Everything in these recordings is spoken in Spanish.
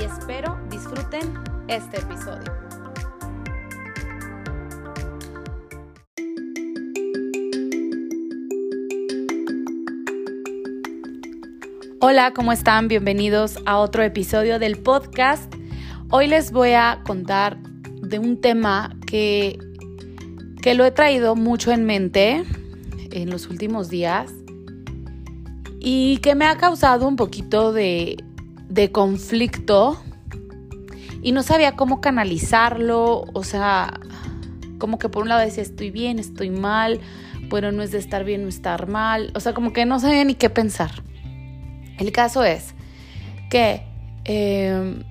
y espero disfruten este episodio. Hola, ¿cómo están? Bienvenidos a otro episodio del podcast. Hoy les voy a contar de un tema que, que lo he traído mucho en mente en los últimos días y que me ha causado un poquito de, de conflicto y no sabía cómo canalizarlo, o sea, como que por un lado decía estoy bien, estoy mal, pero no es de estar bien o estar mal, o sea, como que no sabía ni qué pensar. El caso es que em,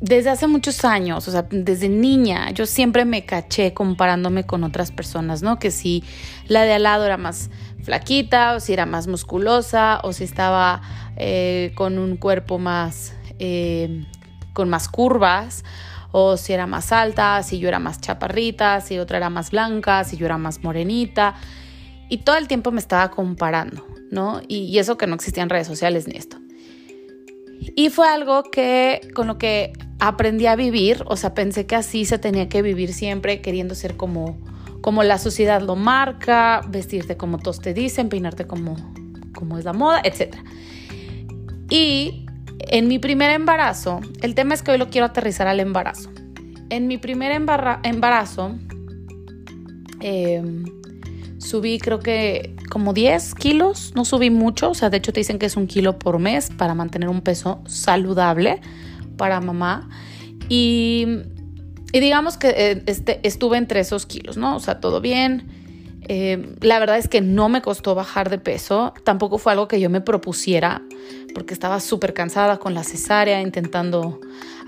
desde hace muchos años, o sea, desde niña, yo siempre me caché comparándome con otras personas, ¿no? Que si la de al lado era más flaquita, o si era más musculosa, o si estaba eh, con un cuerpo más, em, con más curvas, o si era más alta, si yo era más chaparrita, si otra era más blanca, si yo era más morenita. Y todo el tiempo me estaba comparando, ¿no? Y, eso que no existían redes sociales ni esto. Y fue algo que con lo que aprendí a vivir, o sea, pensé que así se tenía que vivir siempre, queriendo ser como, como la sociedad lo marca, vestirte como todos te dicen, peinarte como, como es la moda, etc. Y en mi primer embarazo, el tema es que hoy lo quiero aterrizar al embarazo. En mi primer embarazo, eh, subí creo que como 10 kilos, no subí mucho, o sea, de hecho te dicen que es un kilo por mes para mantener un peso saludable para mamá. Y, digamos que eh, este, estuve entre esos kilos, ¿no? O sea, todo bien. Eh, la verdad es que no me costó bajar de peso, tampoco fue algo que yo me propusiera, porque estaba súper cansada con la cesárea, intentando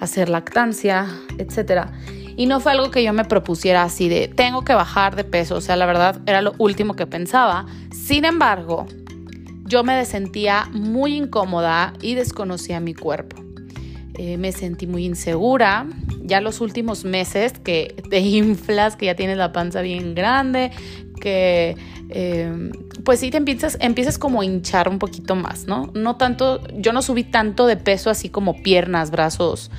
hacer lactancia, etcétera. Y no fue algo que yo me propusiera así de, tengo que bajar de peso, o sea, la verdad era lo último que pensaba. Sin embargo, yo me sentía muy incómoda y desconocía mi cuerpo. Eh, me sentí muy insegura. Ya los últimos meses que te inflas, que ya tienes la panza bien grande, que eh, pues sí te empiezas, empiezas como a hinchar un poquito más, ¿no? No tanto, yo no subí tanto de peso así como piernas, brazos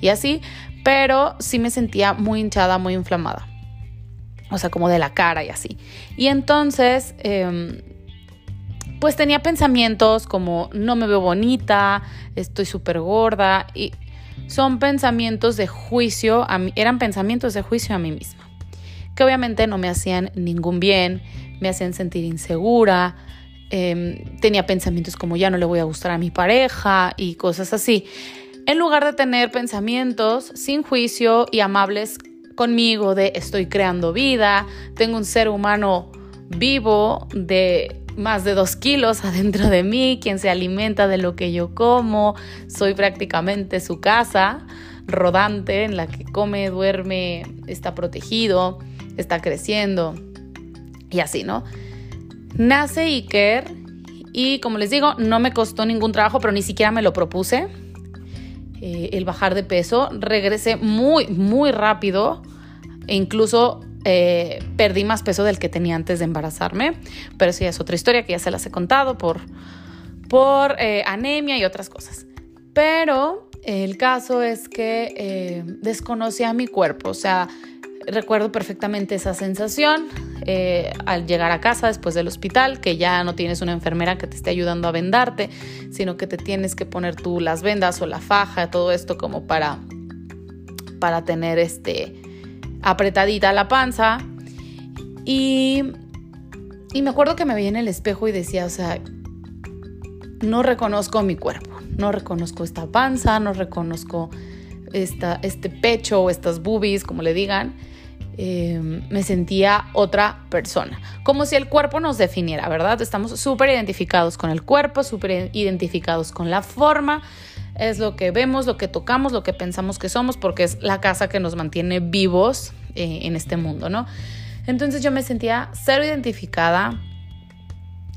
y así, pero sí me sentía muy hinchada, muy inflamada. O sea, como de la cara y así. Y entonces, em, pues tenía pensamientos como no me veo bonita, estoy súper gorda. Y son pensamientos de juicio, a mí, eran pensamientos de juicio a mí misma. Que obviamente no me hacían ningún bien, me hacían sentir insegura. Em, tenía pensamientos como ya no le voy a gustar a mi pareja y cosas así en lugar de tener pensamientos sin juicio y amables conmigo de estoy creando vida, tengo un ser humano vivo de más de dos kilos adentro de mí, quien se alimenta de lo que yo como, soy prácticamente su casa rodante en la que come, duerme, está protegido, está creciendo y así, ¿no? Nace Iker y como les digo, no me costó ningún trabajo, pero ni siquiera me lo propuse eh, el bajar de peso. Regresé muy, muy rápido e incluso eh, perdí más peso del que tenía antes de embarazarme. Pero sí, es otra historia que ya se las he contado por, por eh, anemia y otras cosas. Pero el caso es que desconocía mi cuerpo, o sea, recuerdo perfectamente esa sensación eh, al llegar a casa después del hospital, que ya no tienes una enfermera que te esté ayudando a vendarte, sino que te tienes que poner tú las vendas o la faja, todo esto como para, para tener este, apretadita la panza. Y, y me acuerdo que me veía en el espejo y decía, o sea, no reconozco mi cuerpo, no reconozco esta panza, no reconozco esta, este pecho o estas boobies, como le digan. Em, me sentía otra persona, como si el cuerpo nos definiera, ¿verdad? Estamos súper identificados con el cuerpo, súper identificados con la forma, es lo que vemos, lo que tocamos, lo que pensamos que somos, porque es la casa que nos mantiene vivos eh, en este mundo, ¿no? Entonces yo me sentía cero identificada.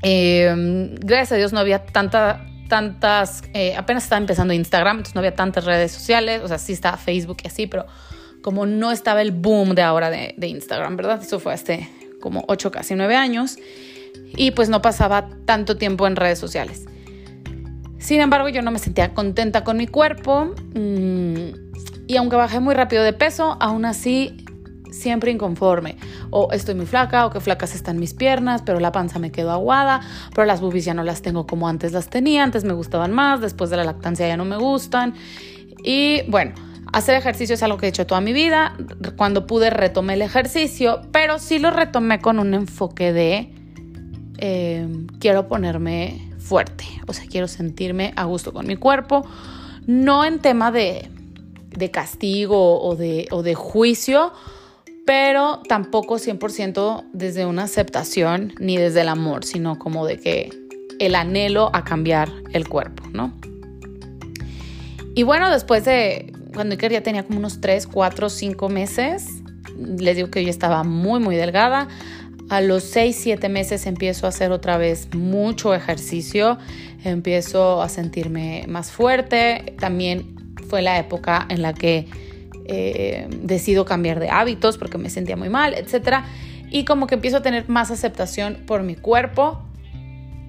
Em, gracias a Dios no había tanta, tantas, eh, apenas estaba empezando Instagram, entonces no había tantas redes sociales, o sea, sí estaba Facebook y así, pero como no estaba el boom de ahora de, de Instagram, ¿verdad? Eso fue hace como 8, casi 9 años, y pues no pasaba tanto tiempo en redes sociales. Sin embargo, yo no me sentía contenta con mi cuerpo mm, y aunque bajé muy rápido de peso, aún así siempre inconforme. O estoy muy flaca, o que flacas están mis piernas, pero la panza me quedó aguada, pero las boobies ya no las tengo como antes las tenía, antes me gustaban más, después de la lactancia ya no me gustan. Y bueno, hacer ejercicio es algo que he hecho toda mi vida. Cuando pude retomé el ejercicio, pero sí lo retomé con un enfoque de eh, quiero ponerme fuerte, o sea, quiero sentirme a gusto con mi cuerpo, no en tema de, castigo o de, o de juicio, pero tampoco 100% desde una aceptación ni desde el amor, sino como de que el anhelo a cambiar el cuerpo, ¿no? Y bueno, después de cuando Iker ya tenía como unos 3, 4, 5 meses, les digo que yo estaba muy, muy delgada. A los 6, 7 meses empiezo a hacer otra vez mucho ejercicio, empiezo a sentirme más fuerte. También fue la época en la que eh, decido cambiar de hábitos porque me sentía muy mal, etc. Y como que empiezo a tener más aceptación por mi cuerpo,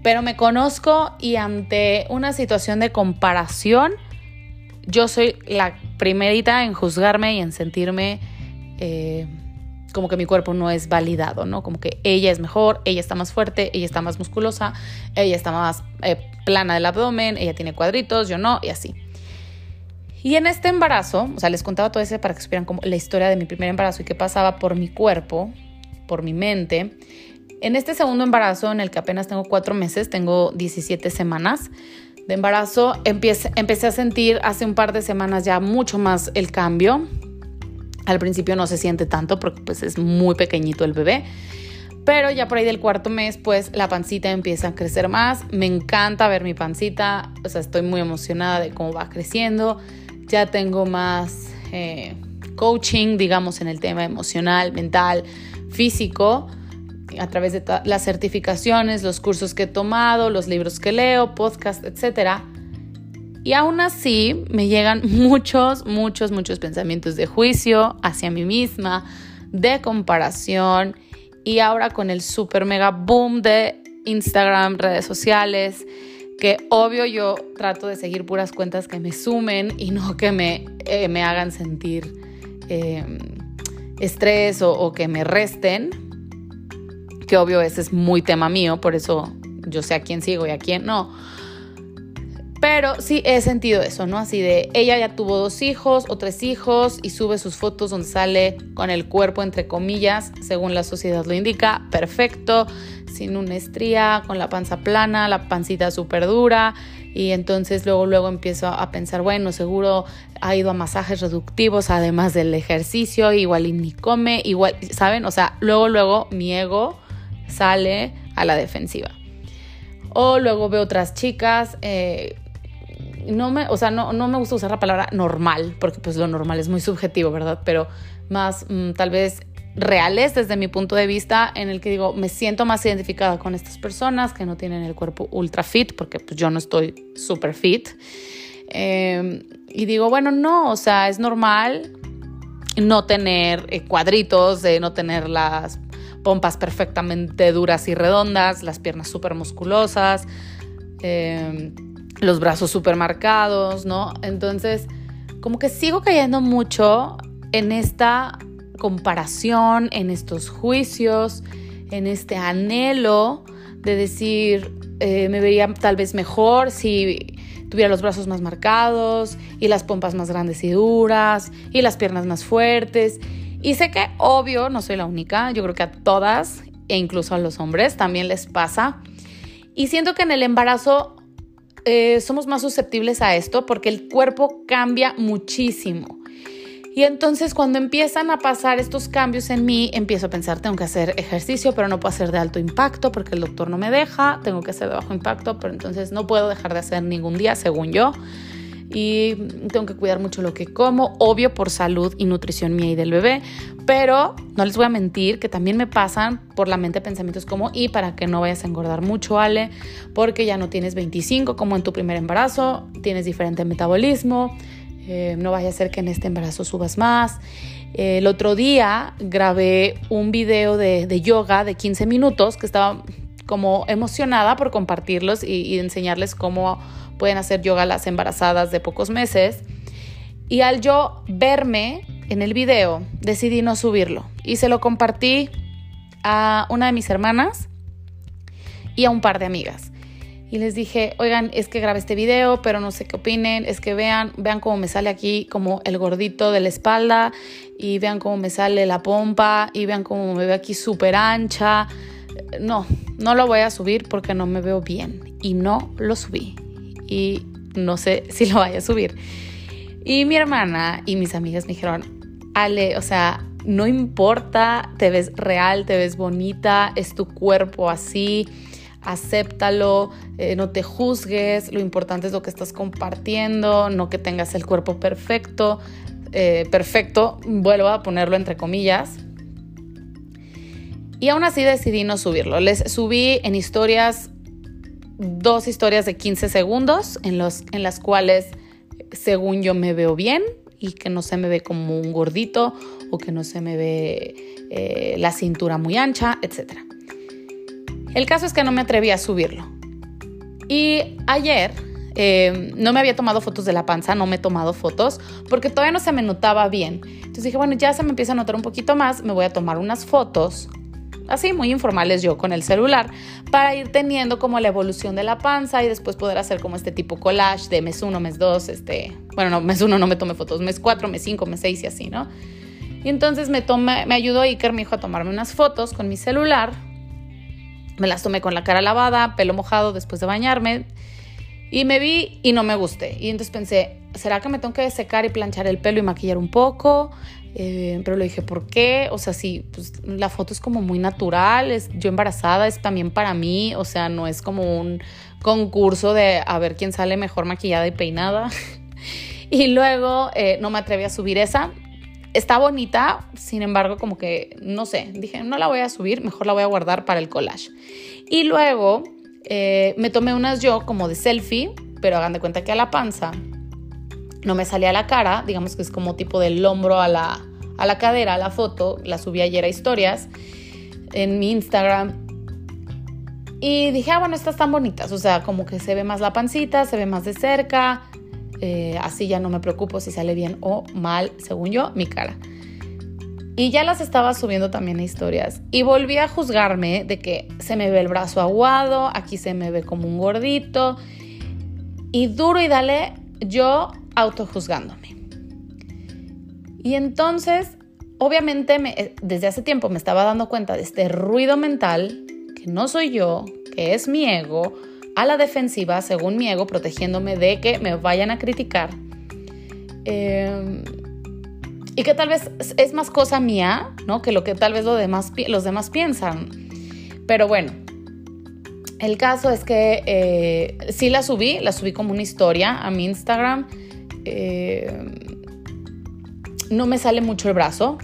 pero me conozco y ante una situación de comparación, yo soy la primerita en juzgarme y en sentirme... Eh, como que mi cuerpo no es validado, ¿no? Como que ella es mejor, ella está más fuerte, ella está más musculosa, ella está más eh, plana del abdomen, ella tiene cuadritos, yo no, y así. Y en este embarazo, o sea, les contaba todo eso para que supieran como la historia de mi primer embarazo y qué pasaba por mi cuerpo, por mi mente. En este segundo embarazo, en el que apenas tengo cuatro meses, tengo 17 semanas de embarazo, empecé, empecé a sentir hace un par de semanas ya mucho más el cambio al principio no se siente tanto porque pues es muy pequeñito el bebé. Pero ya por ahí del cuarto mes, pues la pancita empieza a crecer más. Me encanta ver mi pancita. O sea, estoy muy emocionada de cómo va creciendo. Ya tengo más eh, coaching, digamos, en el tema emocional, mental, físico, a través de las certificaciones, los cursos que he tomado, los libros que leo, podcast, etcétera y aún así me llegan muchos, muchos, muchos pensamientos de juicio hacia mí misma, de comparación. Y ahora con el super mega boom de Instagram, redes sociales, que obvio yo trato de seguir puras cuentas que me sumen y no que me, eh, me hagan sentir em, estrés o, o que me resten, que obvio ese es muy tema mío, por eso yo sé a quién sigo y a quién no pero sí he sentido eso, ¿no? Así de, ella ya tuvo dos hijos o tres hijos y sube sus fotos donde sale con el cuerpo, entre comillas, según la sociedad lo indica, perfecto, sin una estría, con la panza plana, la pancita súper dura. Y entonces luego, luego empiezo a pensar, bueno, seguro ha ido a masajes reductivos, además del ejercicio, igual y ni come, igual, ¿saben? O sea, luego, luego mi ego sale a la defensiva. O luego veo otras chicas eh, no me, o sea, no, no me gusta usar la palabra normal, porque pues lo normal es muy subjetivo, ¿verdad? Pero más mm, tal vez reales desde mi punto de vista, en el que digo, me siento más identificada con estas personas que no tienen el cuerpo ultra fit, porque pues yo no estoy super fit. Em, y digo, bueno, no, o sea, es normal no tener eh, cuadritos, de no tener las pompas perfectamente duras y redondas, las piernas súper musculosas. Eh, los brazos súper marcados, ¿no? Entonces, como que sigo cayendo mucho en esta comparación, en estos juicios, en este anhelo de decir, eh, me vería tal vez mejor si tuviera los brazos más marcados y las pompas más grandes y duras y las piernas más fuertes. Y sé que obvio, no soy la única, yo creo que a todas e incluso a los hombres también les pasa. Y siento que en el embarazo eh, somos más susceptibles a esto porque el cuerpo cambia muchísimo. Y entonces cuando empiezan a pasar estos cambios en mí, empiezo a pensar, tengo que hacer ejercicio, pero no puedo hacer de alto impacto porque el doctor no me deja, tengo que hacer de bajo impacto, pero entonces no puedo dejar de hacer ningún día, según yo. Y tengo que cuidar mucho lo que como, obvio por salud y nutrición mía y del bebé, pero no les voy a mentir que también me pasan por la mente pensamientos como, y para que no vayas a engordar mucho, Ale, porque ya no tienes 25 como en tu primer embarazo, tienes diferente metabolismo, eh, no vaya a ser que en este embarazo subas más. el otro día grabé un video de, yoga de 15 minutos que estaba como emocionada por compartirlos y enseñarles cómo pueden hacer yoga las embarazadas de pocos meses. Y al yo verme en el video, decidí no subirlo y se lo compartí a una de mis hermanas y a un par de amigas. Y les dije, oigan, es que grabé este video, pero no sé qué opinen, es que vean, vean cómo me sale aquí como el gordito de la espalda y vean cómo me sale la pompa y vean cómo me veo aquí súper ancha. No, no lo voy a subir porque no me veo bien y no lo subí no sé si lo vaya a subir. Y mi hermana y mis amigas me dijeron, Ale, o sea, no importa, te ves real, te ves bonita, es tu cuerpo así, acéptalo, eh, no te juzgues, lo importante es lo que estás compartiendo, no que tengas el cuerpo perfecto, eh, perfecto, vuelvo a ponerlo entre comillas. Y aún así decidí no subirlo. Les subí en historias dos historias de 15 segundos en, los, en las cuales, según yo, me veo bien y que no se me ve como un gordito o que no se me ve eh, la cintura muy ancha, etc. El caso es que no me atreví a subirlo. Y ayer eh, no me había tomado fotos de la panza, no me he tomado fotos porque todavía no se me notaba bien. Entonces dije, bueno, ya se me empieza a notar un poquito más, me voy a tomar unas fotos así muy informales yo con el celular para ir teniendo como la evolución de la panza y después poder hacer como este tipo collage de mes 1, mes 2, este, bueno, no, mes 1 no me tomé fotos, mes 4, mes 5, mes 6 y así, ¿no? Y entonces me, tomé, me ayudó Iker, mi hijo, a tomarme unas fotos con mi celular. Me las tomé con la cara lavada, pelo mojado después de bañarme. Y me vi y no me gusté. Y entonces pensé, ¿será que me tengo que secar y planchar el pelo y maquillar un poco? Eh, pero le dije, ¿por qué? O sea, sí, pues la foto es como muy natural, es, yo embarazada es también para mí, o sea, no es como un concurso de a ver quién sale mejor maquillada y peinada. y luego eh, no me atreví a subir esa. Está bonita, sin embargo, como que, no sé, dije, no la voy a subir, mejor la voy a guardar para el collage. Y luego eh, me tomé unas yo como de selfie, pero hagan de cuenta que a la panza no me salía la cara, digamos que es como tipo del hombro a la, a la cadera, la foto, la subí ayer a historias en mi Instagram. Y dije, ah, bueno, estas están bonitas, o sea, como que se ve más la pancita, se ve más de cerca, eh, así ya no me preocupo si sale bien o mal, según yo, mi cara. Y ya las estaba subiendo también a historias. Y volví a juzgarme de que se me ve el brazo aguado, aquí se me ve como un gordito. Y duro y dale, yo autojuzgándome. Y entonces, obviamente, me, desde hace tiempo me estaba dando cuenta de este ruido mental, que no soy yo, que es mi ego, a la defensiva, según mi ego, protegiéndome de que me vayan a criticar. Em, y que tal vez es más cosa mía, ¿no? Que lo que tal vez los demás, los demás piensan. Pero bueno, el caso es que eh, sí la subí, la subí como una historia a mi Instagram eh, no me sale mucho el brazo,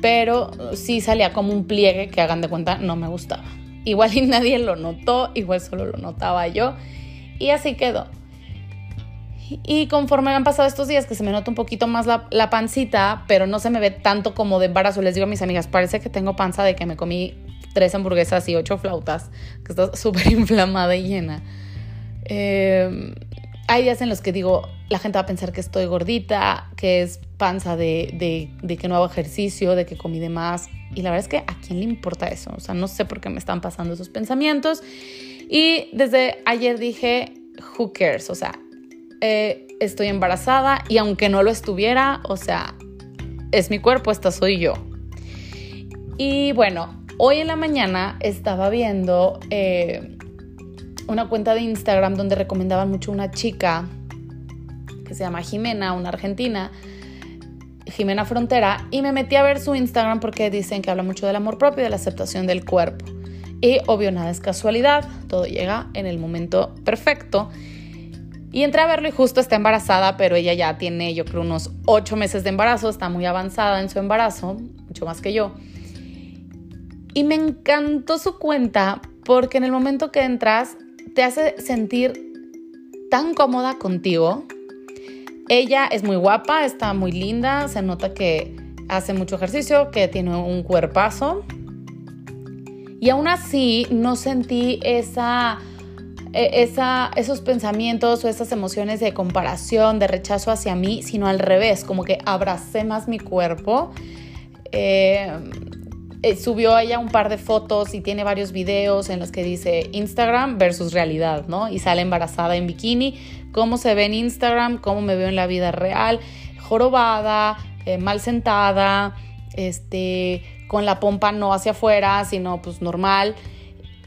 pero sí salía como un pliegue que hagan de cuenta no me gustaba. Igual y nadie lo notó, igual solo lo notaba yo y así quedó. Y conforme han pasado estos días que se me nota un poquito más la, la, pancita, pero no se me ve tanto como de embarazo, les digo a mis amigas, parece que tengo panza de que me comí tres hamburguesas y ocho flautas, que está súper inflamada y llena. Eh, hay días en los que digo, la gente va a pensar que estoy gordita, que es panza de, que no hago ejercicio, de que comí de más. Y la verdad es que a quién le importa eso. O sea, no sé por qué me están pasando esos pensamientos. Y desde ayer dije, who cares? O sea, eh, estoy embarazada y aunque no lo estuviera, o sea, es mi cuerpo, esta soy yo. Y bueno, hoy en la mañana estaba viendo... Eh, una cuenta de Instagram donde recomendaban mucho una chica que se llama Jimena, una argentina, Jimena Frontera, y me metí a ver su Instagram porque dicen que habla mucho del amor propio y de la aceptación del cuerpo. Y obvio, nada es casualidad, todo llega en el momento perfecto. Y entré a verlo y justo está embarazada, pero ella ya tiene, yo creo, unos ocho meses de embarazo, está muy avanzada en su embarazo, mucho más que yo. Y me encantó su cuenta porque en el momento que entras te hace sentir tan cómoda contigo. Ella es muy guapa, está muy linda, se nota que hace mucho ejercicio, que tiene un cuerpazo. Y aún así no sentí esa, e, esa, esos pensamientos o esas emociones de comparación, de rechazo hacia mí, sino al revés, como que abracé más mi cuerpo. Eh, eh, subió ella un par de fotos y tiene varios videos en los que dice Instagram versus realidad, ¿no? Y sale embarazada en bikini, cómo se ve en Instagram, cómo me veo en la vida real, jorobada, eh, mal sentada, este, con la pompa no hacia afuera, sino pues normal.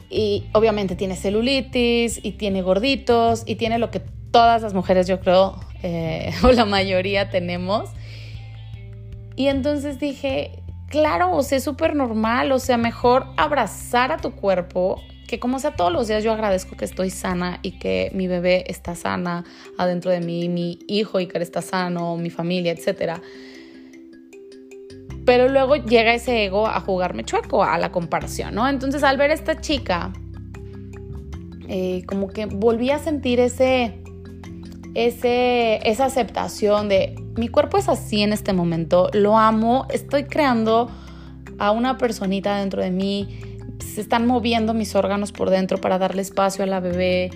Y obviamente tiene celulitis y tiene gorditos y tiene lo que todas las mujeres yo creo, eh, o la mayoría tenemos. Y entonces dije, claro, o sea, es súper normal, o sea, mejor abrazar a tu cuerpo, que como sea todos los días yo agradezco que estoy sana y que mi bebé está sana adentro de mí, mi hijo Iker está sano, mi familia, etc. Pero luego llega ese ego a jugarme chueco, a la comparación, ¿no? Entonces al ver a esta chica, eh, como que volví a sentir ese, ese, esa aceptación de mi cuerpo es así en este momento, lo amo, estoy creando a una personita dentro de mí, se están moviendo mis órganos por dentro para darle espacio a la bebé.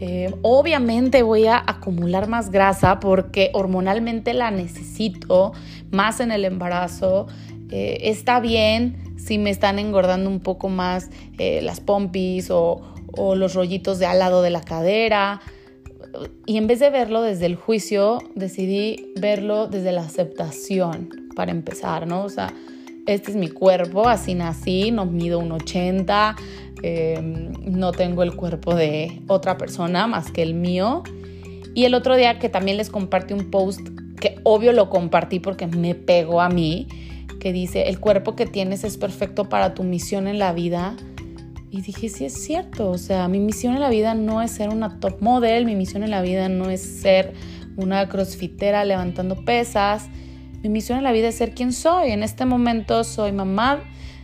Eh, obviamente voy a acumular más grasa porque hormonalmente la necesito más en el embarazo. Eh, está bien si me están engordando un poco más eh, las pompis o, o los rollitos de al lado de la cadera y en vez de verlo desde el juicio, decidí verlo desde la aceptación para empezar, ¿no? O sea, este es mi cuerpo, así nací, no mido un 80, em, no tengo el cuerpo de otra persona más que el mío. Y el otro día que también les compartí un post, que obvio lo compartí porque me pegó a mí, que dice, el cuerpo que tienes es perfecto para tu misión en la vida y dije, sí es cierto, o sea, mi misión en la vida no es ser una top model, mi misión en la vida no es ser una crossfitera levantando pesas, mi misión en la vida es ser quien soy. En este momento soy mamá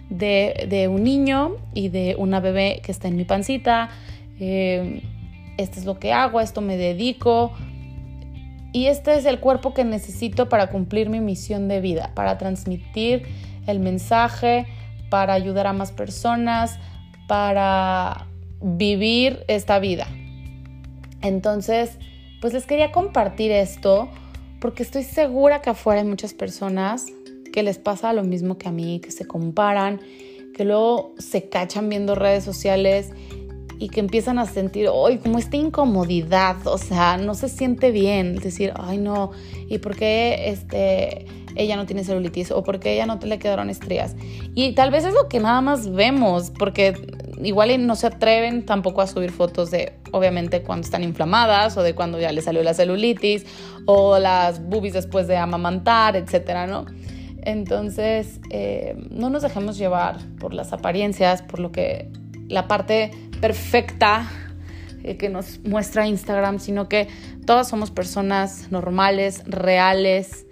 de, un niño y de una bebé que está en mi pancita. Eh, esto es lo que hago, a esto me dedico. Y este es el cuerpo que necesito para cumplir mi misión de vida, para transmitir el mensaje, para ayudar a más personas, para vivir esta vida. Entonces, pues les quería compartir esto porque estoy segura que afuera hay muchas personas que les pasa lo mismo que a mí, que se comparan, que luego se cachan viendo redes sociales y que empiezan a sentir, ay, como esta incomodidad, o sea, no se siente bien, decir, ay, no, ¿y por qué este, ella no tiene celulitis? ¿O por qué ella no te le quedaron estrías? Y tal vez es lo que nada más vemos, porque igual no se atreven tampoco a subir fotos de, obviamente, cuando están inflamadas o de cuando ya le salió la celulitis o las boobies después de amamantar, etcétera, ¿no? Entonces, eh, no nos dejemos llevar por las apariencias, por lo que la parte perfecta eh, que nos muestra Instagram, sino que todas somos personas normales, reales.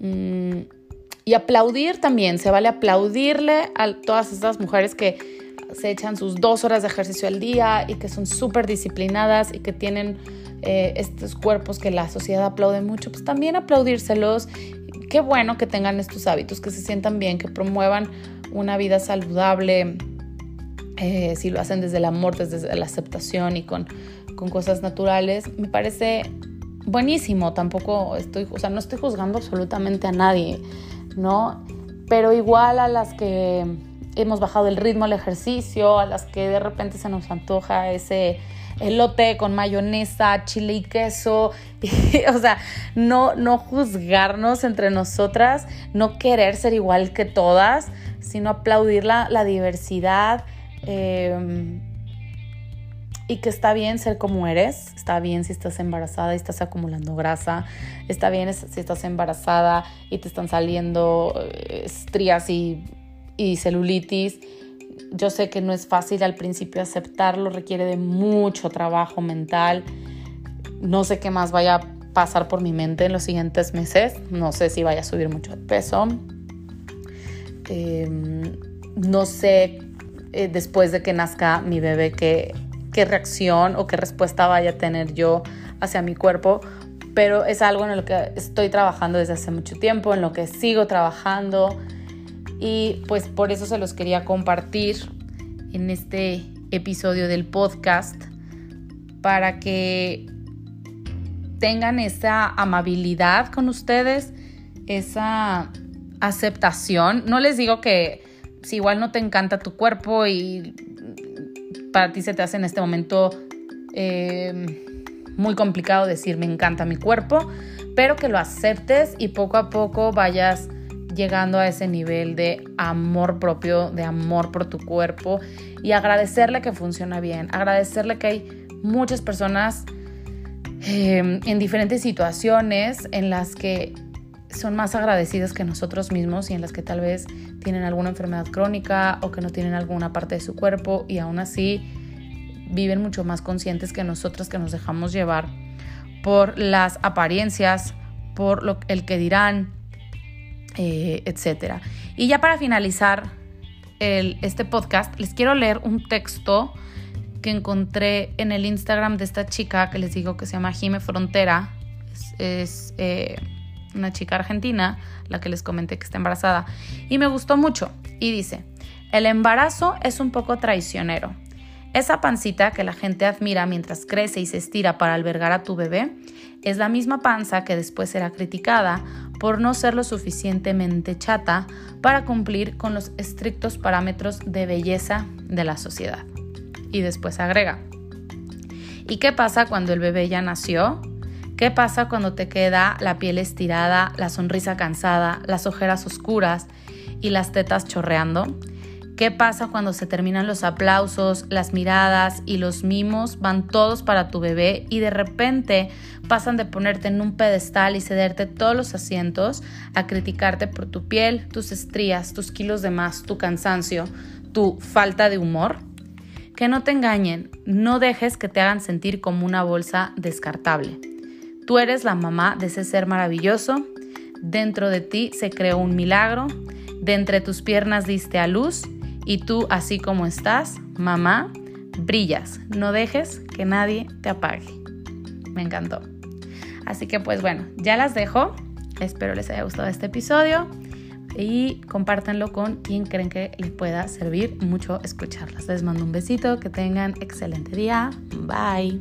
Mm, y aplaudir también, se vale aplaudirle a todas estas mujeres que se echan sus dos horas de ejercicio al día y que son súper disciplinadas y que tienen eh, estos cuerpos que la sociedad aplaude mucho, pues también aplaudírselos. Qué bueno que tengan estos hábitos, que se sientan bien, que promuevan una vida saludable, eh, si lo hacen desde el amor, desde la aceptación y con, con cosas naturales, me parece buenísimo. Tampoco estoy, o sea, no estoy juzgando absolutamente a nadie, ¿no? Pero igual a las que hemos bajado el ritmo al ejercicio, a las que de repente se nos antoja ese elote con mayonesa, chile y queso, o sea, no, no juzgarnos entre nosotras, no querer ser igual que todas, sino aplaudir la, la diversidad, Em, y que está bien ser como eres, está bien si estás embarazada y estás acumulando grasa, está bien si estás embarazada y te están saliendo eh, estrías y, y celulitis. Yo sé que no es fácil al principio aceptarlo, requiere de mucho trabajo mental. no sé qué más vaya a pasar por mi mente en los siguientes meses. No sé si vaya a subir mucho de peso. Em, no sé eh, después de que nazca mi bebé qué, qué reacción o qué respuesta vaya a tener yo hacia mi cuerpo. Pero es algo en lo que estoy trabajando desde hace mucho tiempo, en lo que sigo trabajando. Y pues por eso se los quería compartir en este episodio del podcast para que tengan esa amabilidad con ustedes, esa aceptación. No les digo que si igual no te encanta tu cuerpo y para ti se te hace en este momento eh, muy complicado decir me encanta mi cuerpo, pero que lo aceptes y poco a poco vayas llegando a ese nivel de amor propio, de amor por tu cuerpo y agradecerle que funciona bien, agradecerle que hay muchas personas em, en diferentes situaciones en las que son más agradecidas que nosotros mismos y en las que tal vez tienen alguna enfermedad crónica o que no tienen alguna parte de su cuerpo y aún así viven mucho más conscientes que nosotros que nos dejamos llevar por las apariencias, por lo, el que dirán, eh, etc. Y ya para finalizar este podcast, les quiero leer un texto que encontré en el Instagram de esta chica que les digo que se llama Jime Frontera. Es, eh, una chica argentina, la que les comenté que está embarazada. Y me gustó mucho. Y dice, el embarazo es un poco traicionero. Esa pancita que la gente admira mientras crece y se estira para albergar a tu bebé es la misma panza que después será criticada por no ser lo suficientemente chata para cumplir con los estrictos parámetros de belleza de la sociedad. Y después agrega, ¿y qué pasa cuando el bebé ya nació? ¿Qué pasa cuando te queda la piel estirada, la sonrisa cansada, las ojeras oscuras y las tetas chorreando? ¿Qué pasa cuando se terminan los aplausos, las miradas y los mimos van todos para tu bebé y de repente pasan de ponerte en un pedestal y cederte todos los asientos a criticarte por tu piel, tus estrías, tus kilos de más, tu cansancio, tu falta de humor? Que no te engañen, no dejes que te hagan sentir como una bolsa descartable. Tú eres la mamá de ese ser maravilloso, dentro de ti se creó un milagro, de entre tus piernas diste a luz y tú, así como estás, mamá, brillas. No dejes que nadie te apague. Me encantó. Así que pues bueno, ya las dejo. Espero les haya gustado este episodio y compártanlo con quien creen que les pueda servir mucho escucharlas. Les mando un besito, que tengan excelente día. Bye.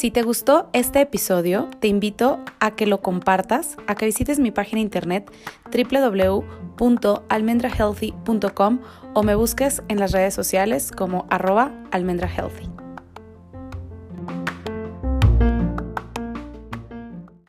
Si te gustó este episodio, te invito a que lo compartas, a que visites mi página internet www.almendrahealthy.com o me busques en las redes sociales como arroba almendrahealthy.